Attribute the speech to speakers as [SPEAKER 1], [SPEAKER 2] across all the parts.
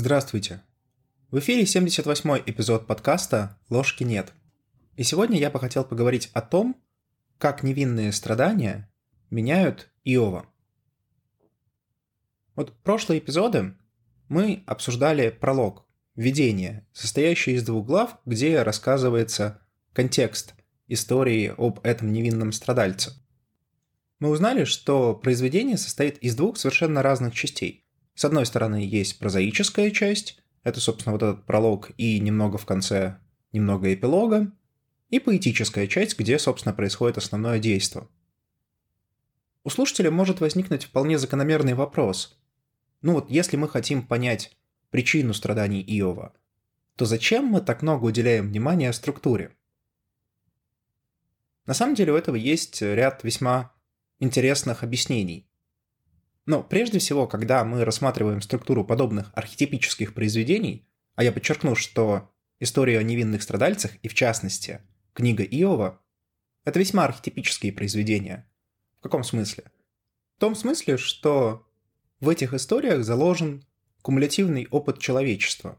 [SPEAKER 1] Здравствуйте. В эфире 78-й эпизод подкаста «Ложки нет». И сегодня я бы хотел поговорить о том, как невинные страдания меняют Иова. Вот прошлые эпизоды мы обсуждали пролог, введение, состоящее из двух глав, где рассказывается контекст истории об этом невинном страдальце. Мы узнали, что произведение состоит из двух совершенно разных частей. С одной стороны, есть прозаическая часть, это, собственно, вот этот пролог и немного в конце, немного эпилога, и поэтическая часть, где, собственно, происходит основное действие. У слушателя может возникнуть вполне закономерный вопрос. Ну вот, если мы хотим понять причину страданий Иова, то зачем мы так много уделяем внимания структуре? На самом деле у этого есть ряд весьма интересных объяснений. Но прежде всего, когда мы рассматриваем структуру подобных архетипических произведений, а я подчеркну, что история о невинных страдальцах и, в частности, книга Иова – это весьма архетипические произведения. В каком смысле? В том смысле, что в этих историях заложен кумулятивный опыт человечества.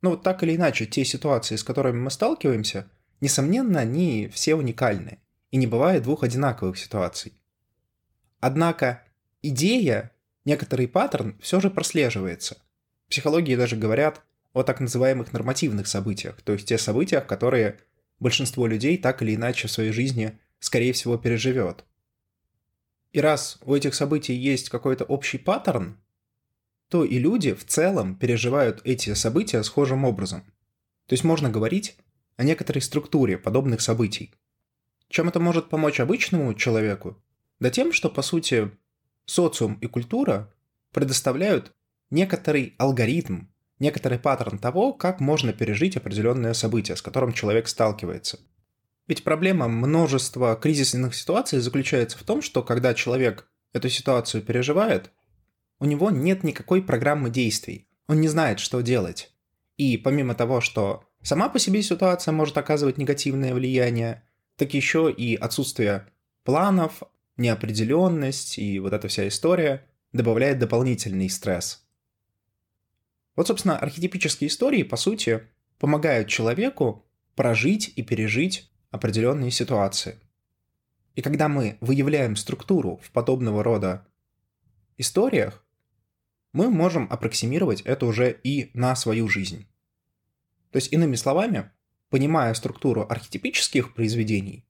[SPEAKER 1] Но вот так или иначе, те ситуации, с которыми мы сталкиваемся, несомненно, они все уникальны, и не бывает двух одинаковых ситуаций. Однако идея, некоторый паттерн все же прослеживается. В психологии даже говорят о так называемых нормативных событиях, то есть те событиях, которые большинство людей так или иначе в своей жизни, скорее всего, переживет. И раз у этих событий есть какой-то общий паттерн, то и люди в целом переживают эти события схожим образом. То есть можно говорить о некоторой структуре подобных событий. Чем это может помочь обычному человеку? Да тем, что, по сути, социум и культура предоставляют некоторый алгоритм, некоторый паттерн того, как можно пережить определенное событие, с которым человек сталкивается. Ведь проблема множества кризисных ситуаций заключается в том, что когда человек эту ситуацию переживает, у него нет никакой программы действий, он не знает, что делать. И помимо того, что сама по себе ситуация может оказывать негативное влияние, так еще и отсутствие планов, неопределенность и вот эта вся история добавляет дополнительный стресс. Вот, собственно, архетипические истории, по сути, помогают человеку прожить и пережить определенные ситуации. И когда мы выявляем структуру в подобного рода историях, мы можем аппроксимировать это уже и на свою жизнь. То есть, иными словами, понимая структуру архетипических произведений,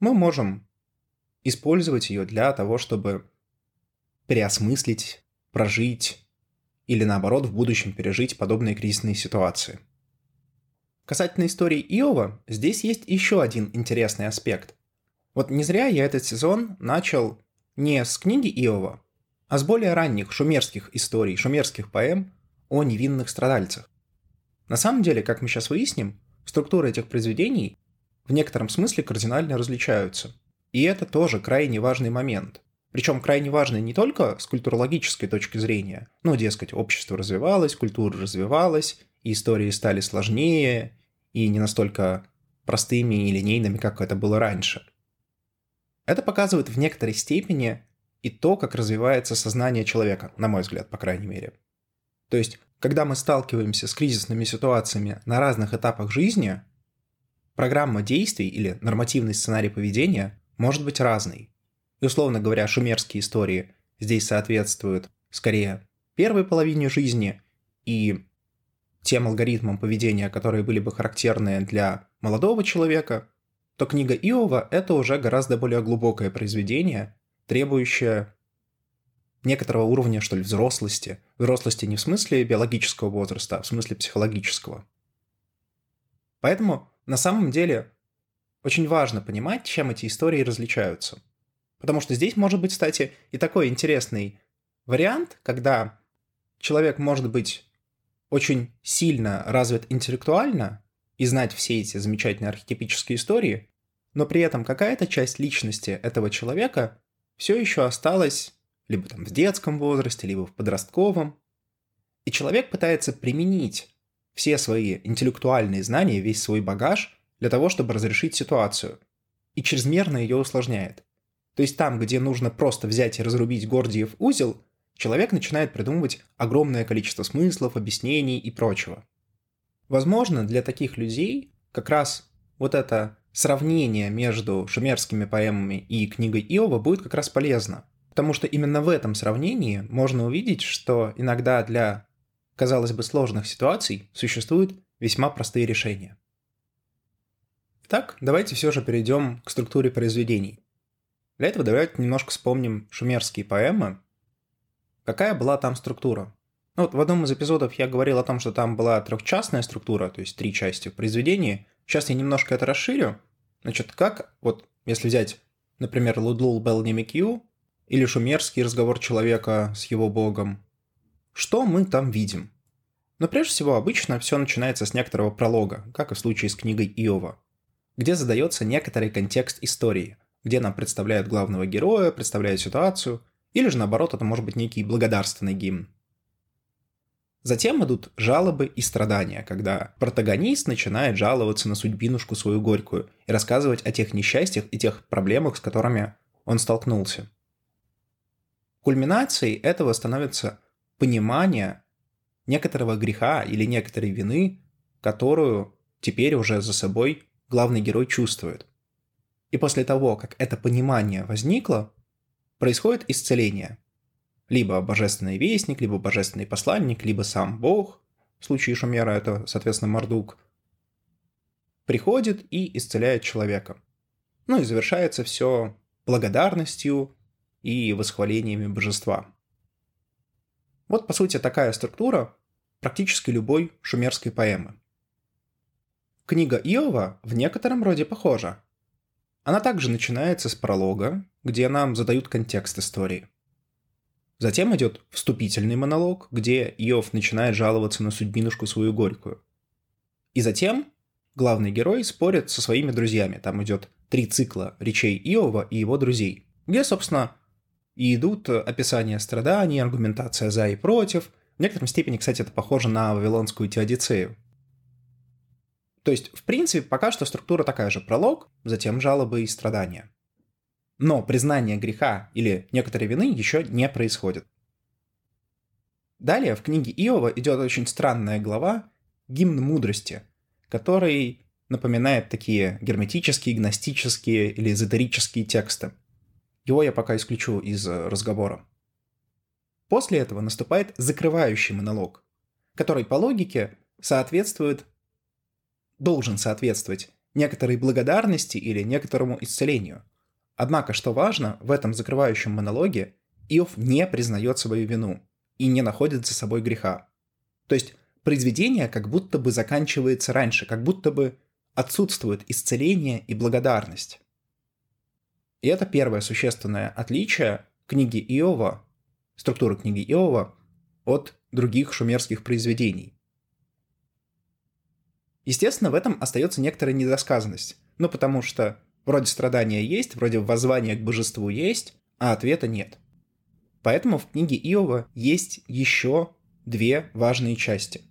[SPEAKER 1] мы можем использовать ее для того, чтобы переосмыслить, прожить или наоборот в будущем пережить подобные кризисные ситуации. Касательно истории Иова, здесь есть еще один интересный аспект. Вот не зря я этот сезон начал не с книги Иова, а с более ранних шумерских историй, шумерских поэм о невинных страдальцах. На самом деле, как мы сейчас выясним, структуры этих произведений в некотором смысле кардинально различаются – и это тоже крайне важный момент. Причем крайне важный не только с культурологической точки зрения, ну, дескать, общество развивалось, культура развивалась, и истории стали сложнее и не настолько простыми и линейными, как это было раньше. Это показывает в некоторой степени и то, как развивается сознание человека, на мой взгляд, по крайней мере. То есть, когда мы сталкиваемся с кризисными ситуациями на разных этапах жизни, программа действий или нормативный сценарий поведения может быть разный. И, условно говоря, шумерские истории здесь соответствуют скорее первой половине жизни и тем алгоритмам поведения, которые были бы характерны для молодого человека, то книга Иова – это уже гораздо более глубокое произведение, требующее некоторого уровня, что ли, взрослости. Взрослости не в смысле биологического возраста, а в смысле психологического. Поэтому на самом деле очень важно понимать, чем эти истории различаются. Потому что здесь может быть, кстати, и такой интересный вариант, когда человек может быть очень сильно развит интеллектуально и знать все эти замечательные архетипические истории, но при этом какая-то часть личности этого человека все еще осталась либо там в детском возрасте, либо в подростковом. И человек пытается применить все свои интеллектуальные знания, весь свой багаж для того, чтобы разрешить ситуацию. И чрезмерно ее усложняет. То есть там, где нужно просто взять и разрубить Гордиев узел, человек начинает придумывать огромное количество смыслов, объяснений и прочего. Возможно, для таких людей как раз вот это сравнение между шумерскими поэмами и книгой Иова будет как раз полезно. Потому что именно в этом сравнении можно увидеть, что иногда для, казалось бы, сложных ситуаций существуют весьма простые решения. Так, давайте все же перейдем к структуре произведений. Для этого давайте немножко вспомним шумерские поэмы. Какая была там структура? Ну, вот в одном из эпизодов я говорил о том, что там была трехчастная структура, то есть три части в произведении. Сейчас я немножко это расширю. Значит, как, вот если взять, например, Лудлул Белнимикью или шумерский разговор человека с его богом, что мы там видим? Но прежде всего, обычно все начинается с некоторого пролога, как и в случае с книгой Иова, где задается некоторый контекст истории, где нам представляют главного героя, представляют ситуацию, или же наоборот, это может быть некий благодарственный гимн. Затем идут жалобы и страдания, когда протагонист начинает жаловаться на судьбинушку свою горькую и рассказывать о тех несчастьях и тех проблемах, с которыми он столкнулся. Кульминацией этого становится понимание некоторого греха или некоторой вины, которую теперь уже за собой главный герой чувствует. И после того, как это понимание возникло, происходит исцеление. Либо божественный вестник, либо божественный посланник, либо сам Бог, в случае Шумера это, соответственно, Мардук, приходит и исцеляет человека. Ну и завершается все благодарностью и восхвалениями божества. Вот, по сути, такая структура практически любой шумерской поэмы. Книга Иова в некотором роде похожа. Она также начинается с пролога, где нам задают контекст истории. Затем идет вступительный монолог, где Иов начинает жаловаться на судьбинушку свою горькую. И затем главный герой спорит со своими друзьями. Там идет три цикла речей Иова и его друзей, где, собственно, и идут описания страданий, аргументация за и против. В некотором степени, кстати, это похоже на вавилонскую теодицею. То есть, в принципе, пока что структура такая же. Пролог, затем жалобы и страдания. Но признание греха или некоторой вины еще не происходит. Далее в книге Иова идет очень странная глава «Гимн мудрости», который напоминает такие герметические, гностические или эзотерические тексты. Его я пока исключу из э, разговора. После этого наступает закрывающий монолог, который по логике соответствует, должен соответствовать некоторой благодарности или некоторому исцелению. Однако, что важно, в этом закрывающем монологе Иов не признает свою вину и не находит за собой греха. То есть произведение как будто бы заканчивается раньше, как будто бы отсутствует исцеление и благодарность. И это первое существенное отличие книги Иова, структуры книги Иова от других шумерских произведений. Естественно, в этом остается некоторая недосказанность. Ну, потому что вроде страдания есть, вроде воззвания к божеству есть, а ответа нет. Поэтому в книге Иова есть еще две важные части.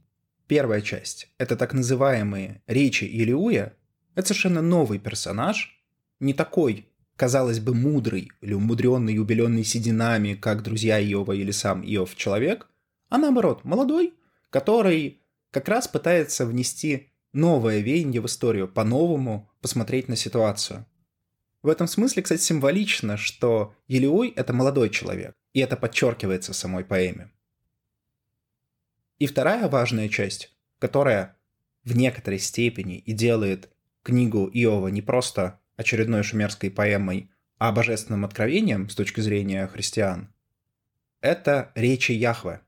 [SPEAKER 1] Первая часть – это так называемые речи Илиуя. Это совершенно новый персонаж, не такой казалось бы, мудрый или умудренный убеленный сединами, как друзья Иова или сам Иов человек, а наоборот, молодой, который как раз пытается внести новое веяние в историю, по-новому посмотреть на ситуацию. В этом смысле, кстати, символично, что Елеой — это молодой человек, и это подчеркивается в самой поэме. И вторая важная часть, которая в некоторой степени и делает книгу Иова не просто очередной шумерской поэмой, а божественным откровением с точки зрения христиан, это речи Яхве,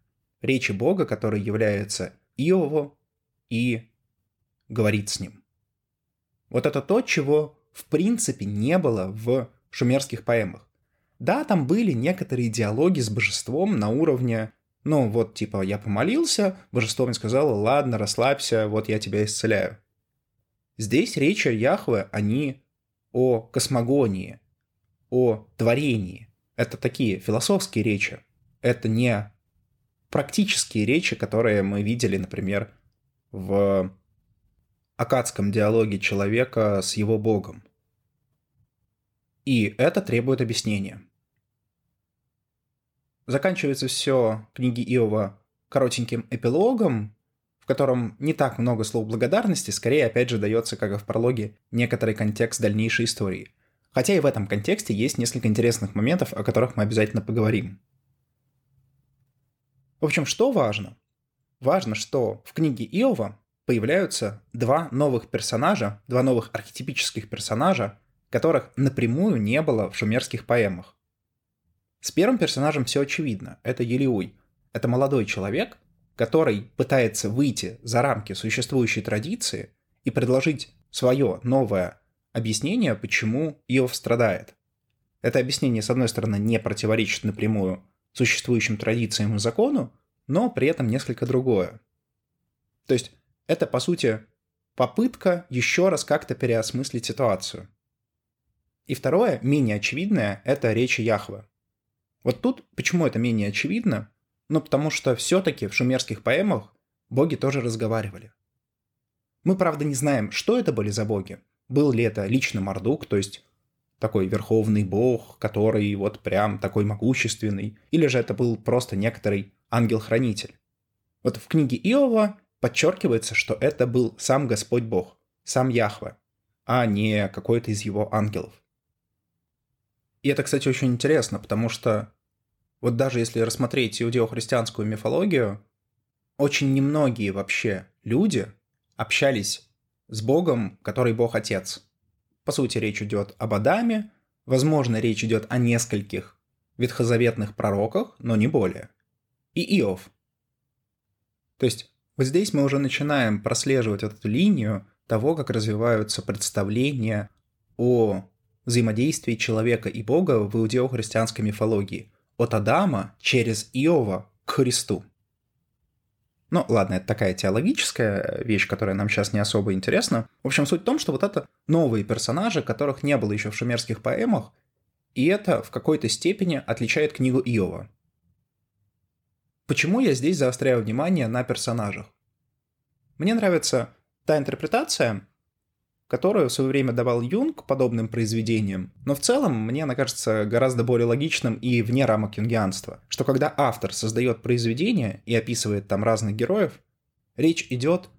[SPEAKER 1] речи Бога, который является Иову и говорит с ним. Вот это то, чего в принципе не было в шумерских поэмах. Да, там были некоторые диалоги с божеством на уровне, ну вот типа я помолился, божество мне сказало, ладно, расслабься, вот я тебя исцеляю. Здесь речи Яхве, они о космогонии, о творении. Это такие философские речи. Это не практические речи, которые мы видели, например, в акадском диалоге человека с его богом. И это требует объяснения. заканчивается все книги Иова коротеньким эпилогом, в котором не так много слов благодарности, скорее, опять же, дается, как и в прологе, некоторый контекст дальнейшей истории. Хотя и в этом контексте есть несколько интересных моментов, о которых мы обязательно поговорим. В общем, что важно? Важно, что в книге Иова появляются два новых персонажа, два новых архетипических персонажа, которых напрямую не было в шумерских поэмах. С первым персонажем все очевидно. Это Елиуй. Это молодой человек, который пытается выйти за рамки существующей традиции и предложить свое новое объяснение, почему Иов страдает. Это объяснение, с одной стороны, не противоречит напрямую существующим традициям и закону, но при этом несколько другое. То есть это, по сути, попытка еще раз как-то переосмыслить ситуацию. И второе, менее очевидное, это речи Яхвы. Вот тут почему это менее очевидно? Ну, потому что все-таки в шумерских поэмах боги тоже разговаривали. Мы, правда, не знаем, что это были за боги. Был ли это лично Мардук, то есть такой верховный бог, который вот прям такой могущественный, или же это был просто некоторый ангел-хранитель. Вот в книге Иова подчеркивается, что это был сам Господь Бог, сам Яхве, а не какой-то из его ангелов. И это, кстати, очень интересно, потому что вот даже если рассмотреть иудео-христианскую мифологию, очень немногие вообще люди общались с Богом, который Бог Отец. По сути, речь идет об Адаме, возможно, речь идет о нескольких ветхозаветных пророках, но не более. И Иов. То есть вот здесь мы уже начинаем прослеживать эту линию того, как развиваются представления о взаимодействии человека и Бога в иудео-христианской мифологии от Адама через Иова к Христу. Ну, ладно, это такая теологическая вещь, которая нам сейчас не особо интересна. В общем, суть в том, что вот это новые персонажи, которых не было еще в шумерских поэмах, и это в какой-то степени отличает книгу Иова. Почему я здесь заостряю внимание на персонажах? Мне нравится та интерпретация, которую в свое время давал Юнг подобным произведениям, но в целом мне она кажется гораздо более логичным и вне рамок юнгианства, что когда автор создает произведение и описывает там разных героев, речь идет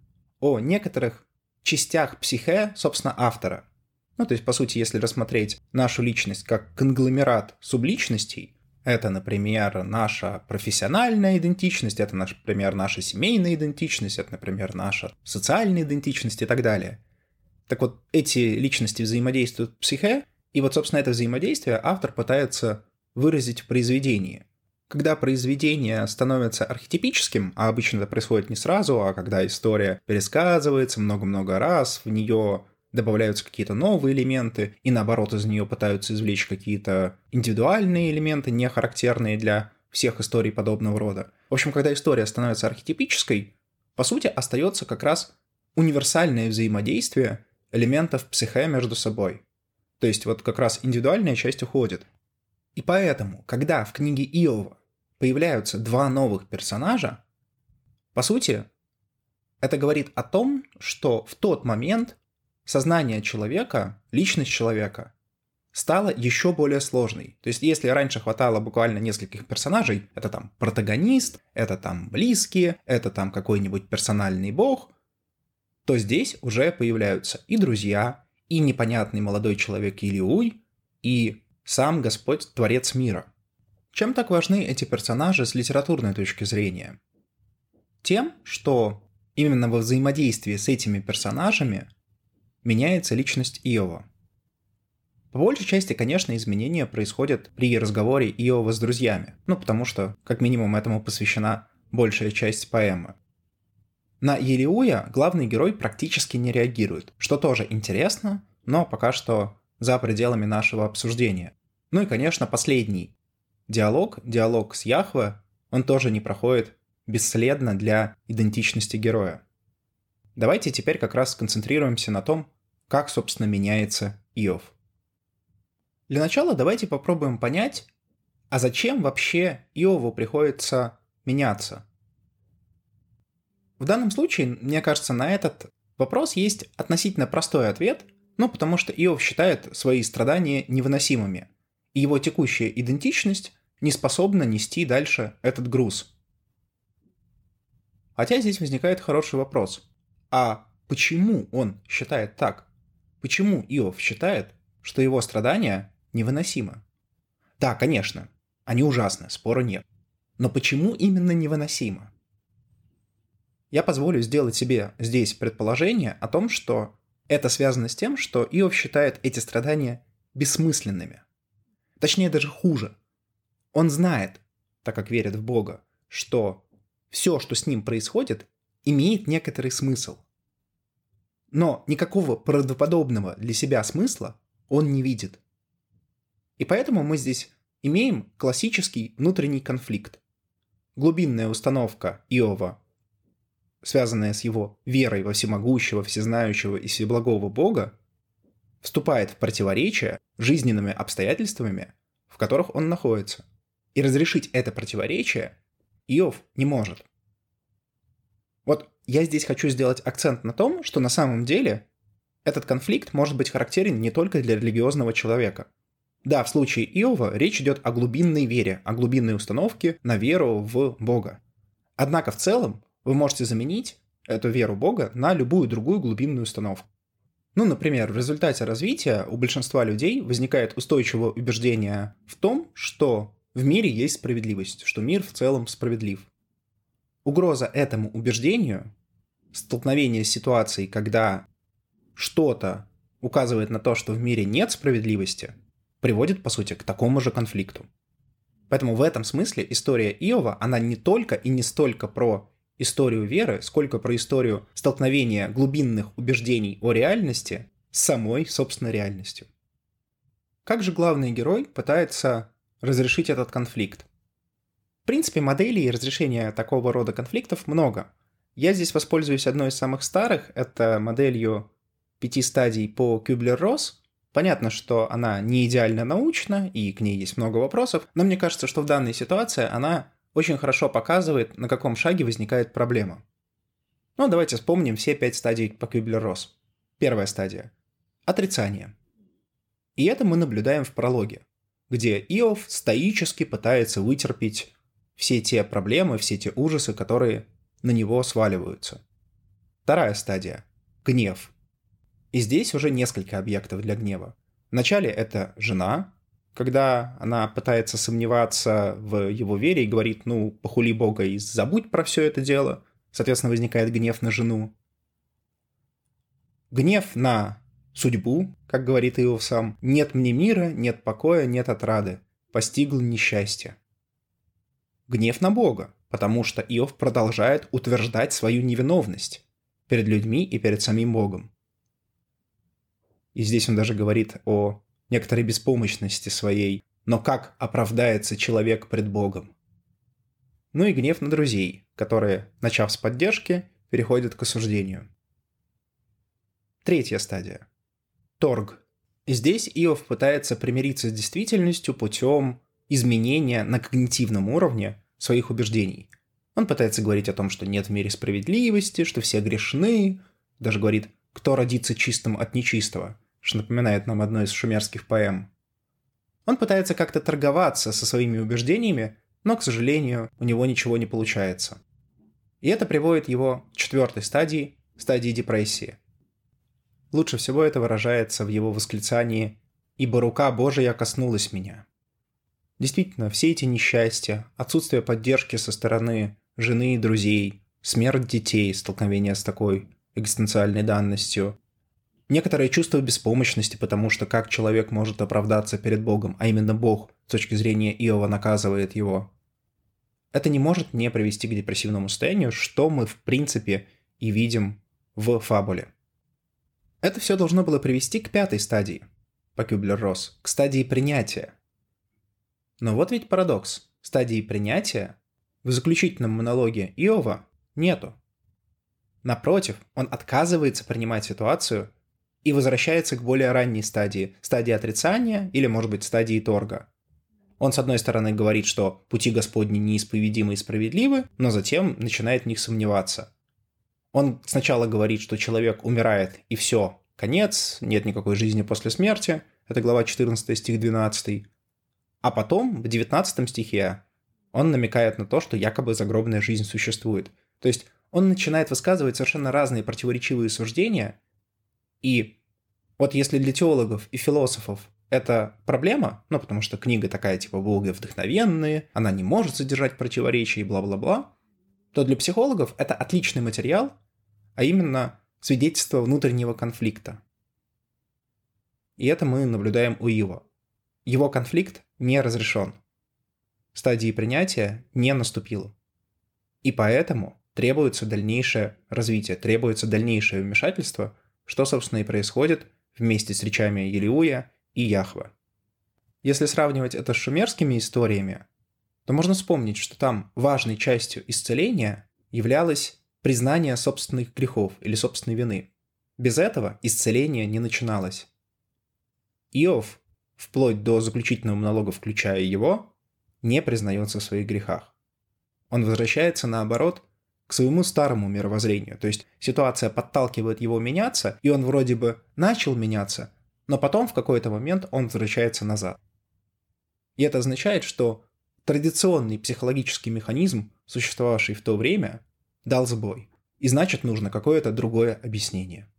[SPEAKER 1] о некоторых частях психе, собственно, автора. Ну, то есть, по сути, если рассмотреть нашу личность как конгломерат субличностей, это, например, наша профессиональная идентичность, это, например, наша семейная идентичность, это, например, наша социальная идентичность и так далее – так вот, эти личности взаимодействуют в психе, и вот, собственно, это взаимодействие автор пытается выразить в произведении. Когда произведение становится архетипическим, а обычно это происходит не сразу, а когда история пересказывается много-много раз, в нее добавляются какие-то новые элементы, и наоборот из нее пытаются извлечь какие-то индивидуальные элементы, не характерные для всех историй подобного рода. В общем, когда история становится архетипической, по сути, остается как раз универсальное взаимодействие элементов психе между собой. То есть вот как раз индивидуальная часть уходит. И поэтому, когда в книге Иова появляются два новых персонажа, по сути, это говорит о том, что в тот момент сознание человека, личность человека стала еще более сложной. То есть, если раньше хватало буквально нескольких персонажей, это там протагонист, это там близкие, это там какой-нибудь персональный бог, то здесь уже появляются и друзья, и непонятный молодой человек Илиуй, и сам Господь Творец мира. Чем так важны эти персонажи с литературной точки зрения? Тем, что именно во взаимодействии с этими персонажами меняется личность Иова. По большей части, конечно, изменения происходят при разговоре Иова с друзьями, ну потому что, как минимум, этому посвящена большая часть поэмы. На Елиуя главный герой практически не реагирует, что тоже интересно, но пока что за пределами нашего обсуждения. Ну и, конечно, последний диалог, диалог с Яхве, он тоже не проходит бесследно для идентичности героя. Давайте теперь как раз сконцентрируемся на том, как, собственно, меняется Иов. Для начала давайте попробуем понять, а зачем вообще Иову приходится меняться – в данном случае, мне кажется, на этот вопрос есть относительно простой ответ, ну потому что Иов считает свои страдания невыносимыми, и его текущая идентичность не способна нести дальше этот груз. Хотя здесь возникает хороший вопрос. А почему он считает так? Почему Иов считает, что его страдания невыносимы? Да, конечно, они ужасны, спора нет. Но почему именно невыносимо? Я позволю сделать себе здесь предположение о том, что это связано с тем, что Иов считает эти страдания бессмысленными. Точнее, даже хуже. Он знает, так как верит в Бога, что все, что с ним происходит, имеет некоторый смысл. Но никакого правдоподобного для себя смысла он не видит. И поэтому мы здесь имеем классический внутренний конфликт. Глубинная установка Иова, связанная с его верой во всемогущего, всезнающего и всеблагого Бога, вступает в противоречие жизненными обстоятельствами, в которых он находится. И разрешить это противоречие Иов не может. Вот я здесь хочу сделать акцент на том, что на самом деле этот конфликт может быть характерен не только для религиозного человека – да, в случае Иова речь идет о глубинной вере, о глубинной установке на веру в Бога. Однако в целом вы можете заменить эту веру Бога на любую другую глубинную установку. Ну, например, в результате развития у большинства людей возникает устойчивое убеждение в том, что в мире есть справедливость, что мир в целом справедлив. Угроза этому убеждению, столкновение с ситуацией, когда что-то указывает на то, что в мире нет справедливости – приводит, по сути, к такому же конфликту. Поэтому в этом смысле история Иова, она не только и не столько про историю веры, сколько про историю столкновения глубинных убеждений о реальности с самой, собственной реальностью. Как же главный герой пытается разрешить этот конфликт? В принципе, моделей разрешения такого рода конфликтов много. Я здесь воспользуюсь одной из самых старых, это моделью пяти стадий по Кюблер-Росс, Понятно, что она не идеально научна, и к ней есть много вопросов, но мне кажется, что в данной ситуации она очень хорошо показывает, на каком шаге возникает проблема. Ну, давайте вспомним все пять стадий по Кюблер-Росс. Первая стадия – отрицание. И это мы наблюдаем в прологе, где Иов стоически пытается вытерпеть все те проблемы, все те ужасы, которые на него сваливаются. Вторая стадия – гнев. И здесь уже несколько объектов для гнева. Вначале это жена, когда она пытается сомневаться в его вере и говорит, ну, похули Бога и забудь про все это дело. Соответственно, возникает гнев на жену. Гнев на судьбу, как говорит Иов сам. Нет мне мира, нет покоя, нет отрады. Постигло несчастье. Гнев на Бога, потому что Иов продолжает утверждать свою невиновность перед людьми и перед самим Богом. И здесь он даже говорит о некоторой беспомощности своей. Но как оправдается человек пред Богом? Ну и гнев на друзей, которые, начав с поддержки, переходят к осуждению. Третья стадия. Торг. Здесь Иов пытается примириться с действительностью путем изменения на когнитивном уровне своих убеждений. Он пытается говорить о том, что нет в мире справедливости, что все грешны, даже говорит, кто родится чистым от нечистого что напоминает нам одно из шумерских поэм. Он пытается как-то торговаться со своими убеждениями, но, к сожалению, у него ничего не получается. И это приводит его к четвертой стадии, стадии депрессии. Лучше всего это выражается в его восклицании «Ибо рука Божия коснулась меня». Действительно, все эти несчастья, отсутствие поддержки со стороны жены и друзей, смерть детей, столкновение с такой экзистенциальной данностью, некоторое чувство беспомощности, потому что как человек может оправдаться перед Богом, а именно Бог с точки зрения Иова наказывает его. Это не может не привести к депрессивному состоянию, что мы в принципе и видим в фабуле. Это все должно было привести к пятой стадии, по Кюблер-Росс, к стадии принятия. Но вот ведь парадокс. Стадии принятия в заключительном монологе Иова нету. Напротив, он отказывается принимать ситуацию и возвращается к более ранней стадии, стадии отрицания или, может быть, стадии торга. Он, с одной стороны, говорит, что пути Господни неисповедимы и справедливы, но затем начинает в них сомневаться. Он сначала говорит, что человек умирает, и все, конец, нет никакой жизни после смерти. Это глава 14, стих 12. А потом, в 19 стихе, он намекает на то, что якобы загробная жизнь существует. То есть он начинает высказывать совершенно разные противоречивые суждения, и вот если для теологов и философов это проблема, ну, потому что книга такая, типа, вдохновенная, она не может содержать противоречия и бла-бла-бла, то для психологов это отличный материал, а именно свидетельство внутреннего конфликта. И это мы наблюдаем у Ива. Его конфликт не разрешен. Стадии принятия не наступило. И поэтому требуется дальнейшее развитие, требуется дальнейшее вмешательство, что, собственно, и происходит вместе с речами Елиуя и Яхва. Если сравнивать это с шумерскими историями, то можно вспомнить, что там важной частью исцеления являлось признание собственных грехов или собственной вины. Без этого исцеление не начиналось. Иов, вплоть до заключительного монолога, включая его, не признается в своих грехах. Он возвращается, наоборот, к своему старому мировоззрению. То есть ситуация подталкивает его меняться, и он вроде бы начал меняться, но потом в какой-то момент он возвращается назад. И это означает, что традиционный психологический механизм, существовавший в то время, дал сбой. И значит, нужно какое-то другое объяснение.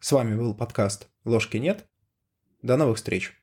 [SPEAKER 1] С вами был подкаст «Ложки нет». До новых встреч!